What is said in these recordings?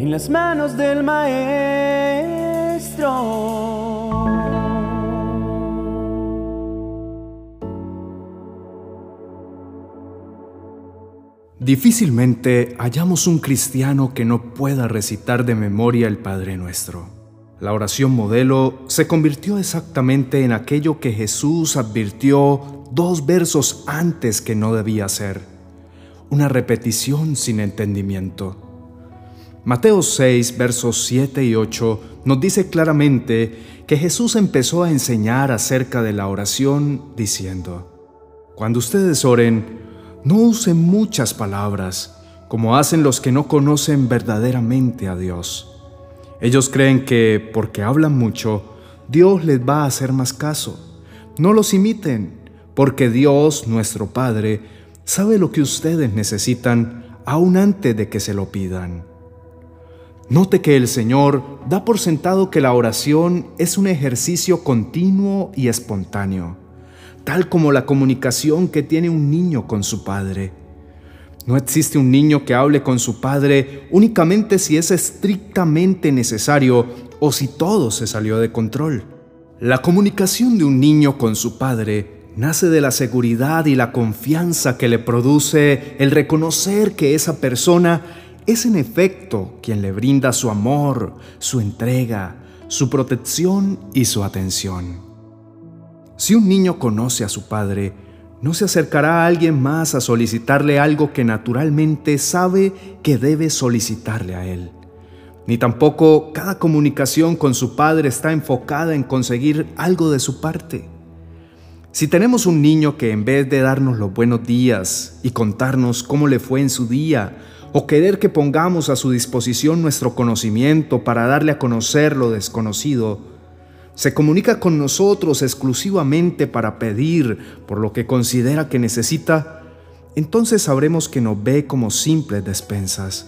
en las manos del maestro. Difícilmente hallamos un cristiano que no pueda recitar de memoria el Padre Nuestro. La oración modelo se convirtió exactamente en aquello que Jesús advirtió dos versos antes que no debía ser, una repetición sin entendimiento. Mateo 6, versos 7 y 8 nos dice claramente que Jesús empezó a enseñar acerca de la oración diciendo, Cuando ustedes oren, no usen muchas palabras, como hacen los que no conocen verdaderamente a Dios. Ellos creen que porque hablan mucho, Dios les va a hacer más caso. No los imiten, porque Dios, nuestro Padre, sabe lo que ustedes necesitan aún antes de que se lo pidan. Note que el Señor da por sentado que la oración es un ejercicio continuo y espontáneo, tal como la comunicación que tiene un niño con su padre. No existe un niño que hable con su padre únicamente si es estrictamente necesario o si todo se salió de control. La comunicación de un niño con su padre nace de la seguridad y la confianza que le produce el reconocer que esa persona es en efecto quien le brinda su amor, su entrega, su protección y su atención. Si un niño conoce a su padre, no se acercará a alguien más a solicitarle algo que naturalmente sabe que debe solicitarle a él. Ni tampoco cada comunicación con su padre está enfocada en conseguir algo de su parte. Si tenemos un niño que en vez de darnos los buenos días y contarnos cómo le fue en su día, o querer que pongamos a su disposición nuestro conocimiento para darle a conocer lo desconocido, se comunica con nosotros exclusivamente para pedir por lo que considera que necesita, entonces sabremos que nos ve como simples despensas.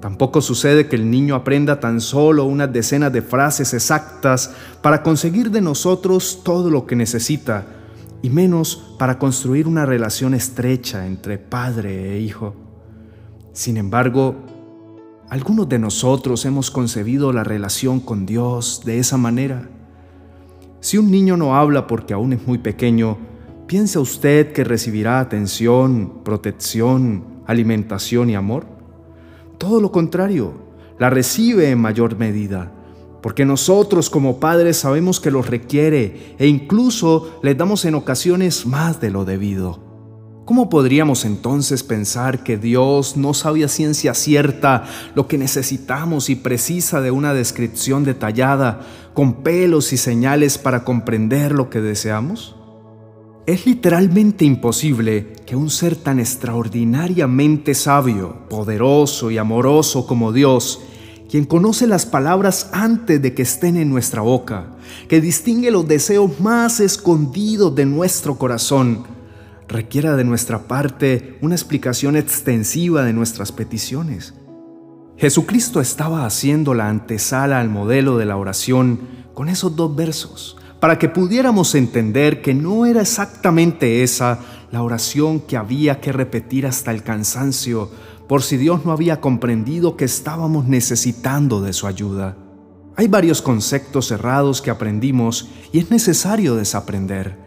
Tampoco sucede que el niño aprenda tan solo unas decenas de frases exactas para conseguir de nosotros todo lo que necesita, y menos para construir una relación estrecha entre padre e hijo. Sin embargo, algunos de nosotros hemos concebido la relación con Dios de esa manera. Si un niño no habla porque aún es muy pequeño, ¿piensa usted que recibirá atención, protección, alimentación y amor? Todo lo contrario, la recibe en mayor medida, porque nosotros como padres sabemos que lo requiere e incluso le damos en ocasiones más de lo debido. ¿Cómo podríamos entonces pensar que Dios no sabe a ciencia cierta lo que necesitamos y precisa de una descripción detallada, con pelos y señales para comprender lo que deseamos? Es literalmente imposible que un ser tan extraordinariamente sabio, poderoso y amoroso como Dios, quien conoce las palabras antes de que estén en nuestra boca, que distingue los deseos más escondidos de nuestro corazón, requiera de nuestra parte una explicación extensiva de nuestras peticiones. Jesucristo estaba haciendo la antesala al modelo de la oración con esos dos versos, para que pudiéramos entender que no era exactamente esa la oración que había que repetir hasta el cansancio, por si Dios no había comprendido que estábamos necesitando de su ayuda. Hay varios conceptos cerrados que aprendimos y es necesario desaprender.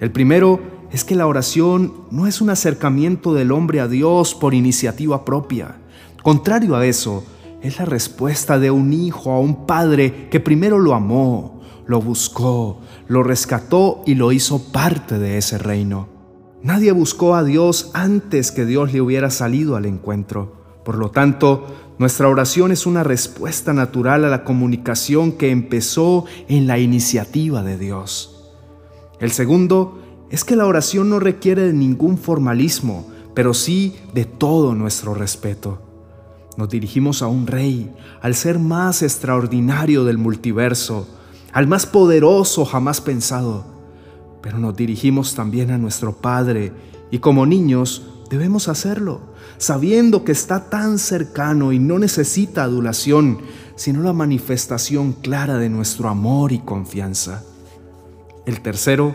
El primero es que la oración no es un acercamiento del hombre a Dios por iniciativa propia. Contrario a eso, es la respuesta de un hijo a un padre que primero lo amó, lo buscó, lo rescató y lo hizo parte de ese reino. Nadie buscó a Dios antes que Dios le hubiera salido al encuentro. Por lo tanto, nuestra oración es una respuesta natural a la comunicación que empezó en la iniciativa de Dios. El segundo es que la oración no requiere de ningún formalismo, pero sí de todo nuestro respeto. Nos dirigimos a un rey, al ser más extraordinario del multiverso, al más poderoso jamás pensado. Pero nos dirigimos también a nuestro Padre y como niños debemos hacerlo, sabiendo que está tan cercano y no necesita adulación, sino la manifestación clara de nuestro amor y confianza. El tercero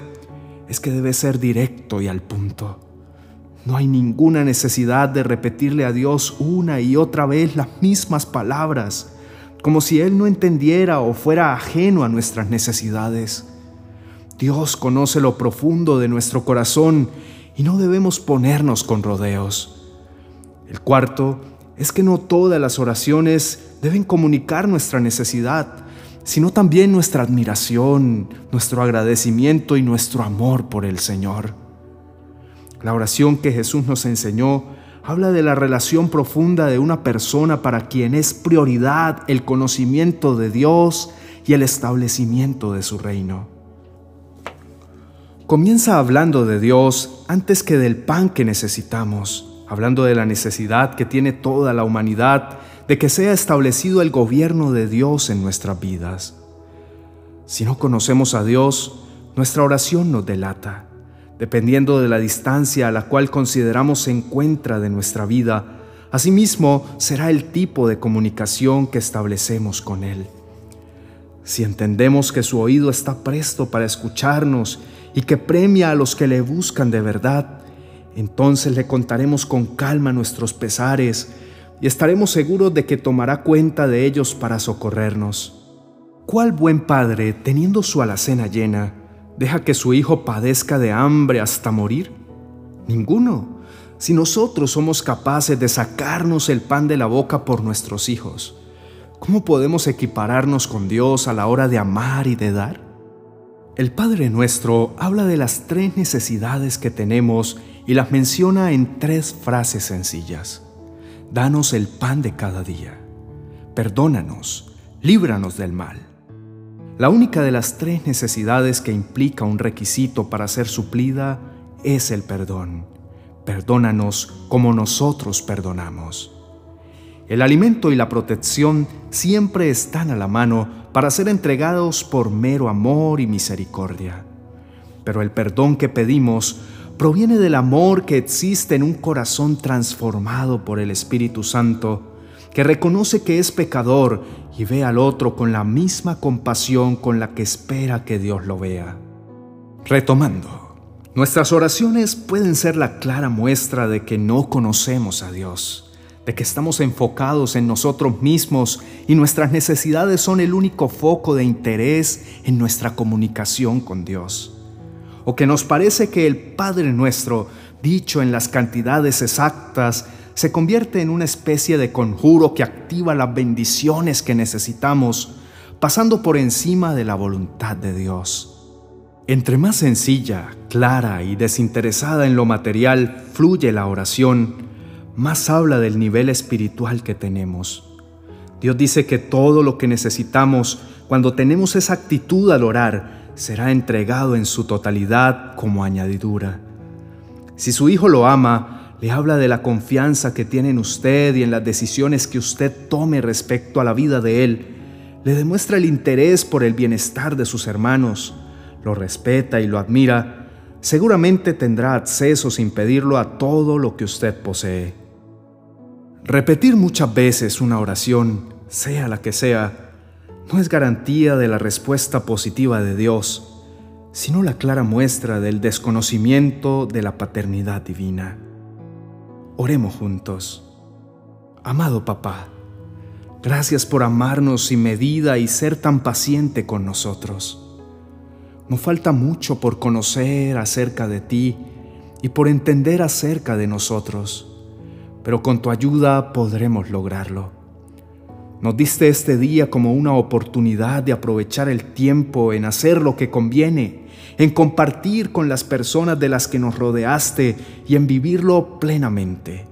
es que debe ser directo y al punto. no hay ninguna necesidad de repetirle a Dios una y otra vez las mismas palabras, como si Él no entendiera o fuera ajeno a nuestras necesidades. Dios conoce lo profundo de nuestro corazón y no debemos ponernos con rodeos. El cuarto es que no todas las oraciones deben comunicar nuestra necesidad, sino también nuestra admiración, nuestro agradecimiento y nuestro amor por el Señor. La oración que Jesús nos enseñó habla de la relación profunda de una persona para quien es prioridad el conocimiento de Dios y el establecimiento de su reino. Comienza hablando de Dios antes que del pan que necesitamos, hablando de la necesidad que tiene toda la humanidad de que sea establecido el gobierno de Dios en nuestras vidas. Si no conocemos a Dios, nuestra oración nos delata. Dependiendo de la distancia a la cual consideramos se encuentra de nuestra vida, asimismo será el tipo de comunicación que establecemos con Él. Si entendemos que su oído está presto para escucharnos y que premia a los que le buscan de verdad, entonces le contaremos con calma nuestros pesares y estaremos seguros de que tomará cuenta de ellos para socorrernos. ¿Cuál buen padre, teniendo su alacena llena, deja que su hijo padezca de hambre hasta morir? Ninguno. Si nosotros somos capaces de sacarnos el pan de la boca por nuestros hijos, ¿cómo podemos equipararnos con Dios a la hora de amar y de dar? El Padre nuestro habla de las tres necesidades que tenemos y las menciona en tres frases sencillas. Danos el pan de cada día. Perdónanos, líbranos del mal. La única de las tres necesidades que implica un requisito para ser suplida es el perdón. Perdónanos como nosotros perdonamos. El alimento y la protección siempre están a la mano para ser entregados por mero amor y misericordia. Pero el perdón que pedimos proviene del amor que existe en un corazón transformado por el Espíritu Santo, que reconoce que es pecador y ve al otro con la misma compasión con la que espera que Dios lo vea. Retomando, nuestras oraciones pueden ser la clara muestra de que no conocemos a Dios de que estamos enfocados en nosotros mismos y nuestras necesidades son el único foco de interés en nuestra comunicación con Dios. O que nos parece que el Padre nuestro, dicho en las cantidades exactas, se convierte en una especie de conjuro que activa las bendiciones que necesitamos, pasando por encima de la voluntad de Dios. Entre más sencilla, clara y desinteresada en lo material fluye la oración, más habla del nivel espiritual que tenemos. Dios dice que todo lo que necesitamos cuando tenemos esa actitud al orar será entregado en su totalidad como añadidura. Si su Hijo lo ama, le habla de la confianza que tiene en usted y en las decisiones que usted tome respecto a la vida de Él. Le demuestra el interés por el bienestar de sus hermanos, lo respeta y lo admira. Seguramente tendrá acceso sin pedirlo a todo lo que usted posee. Repetir muchas veces una oración, sea la que sea, no es garantía de la respuesta positiva de Dios, sino la clara muestra del desconocimiento de la paternidad divina. Oremos juntos. Amado papá, gracias por amarnos sin medida y ser tan paciente con nosotros. Nos falta mucho por conocer acerca de ti y por entender acerca de nosotros pero con tu ayuda podremos lograrlo. Nos diste este día como una oportunidad de aprovechar el tiempo en hacer lo que conviene, en compartir con las personas de las que nos rodeaste y en vivirlo plenamente.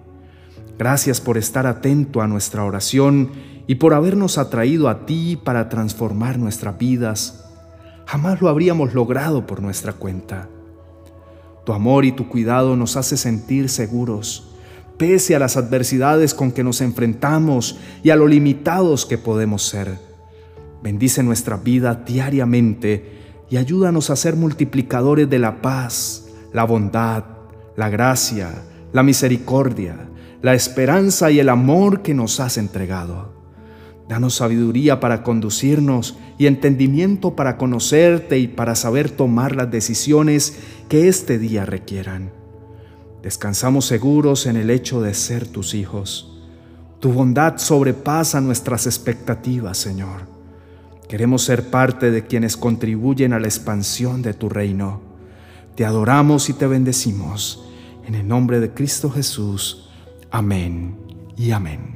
Gracias por estar atento a nuestra oración y por habernos atraído a ti para transformar nuestras vidas. Jamás lo habríamos logrado por nuestra cuenta. Tu amor y tu cuidado nos hace sentir seguros pese a las adversidades con que nos enfrentamos y a lo limitados que podemos ser. Bendice nuestra vida diariamente y ayúdanos a ser multiplicadores de la paz, la bondad, la gracia, la misericordia, la esperanza y el amor que nos has entregado. Danos sabiduría para conducirnos y entendimiento para conocerte y para saber tomar las decisiones que este día requieran. Descansamos seguros en el hecho de ser tus hijos. Tu bondad sobrepasa nuestras expectativas, Señor. Queremos ser parte de quienes contribuyen a la expansión de tu reino. Te adoramos y te bendecimos. En el nombre de Cristo Jesús. Amén y amén.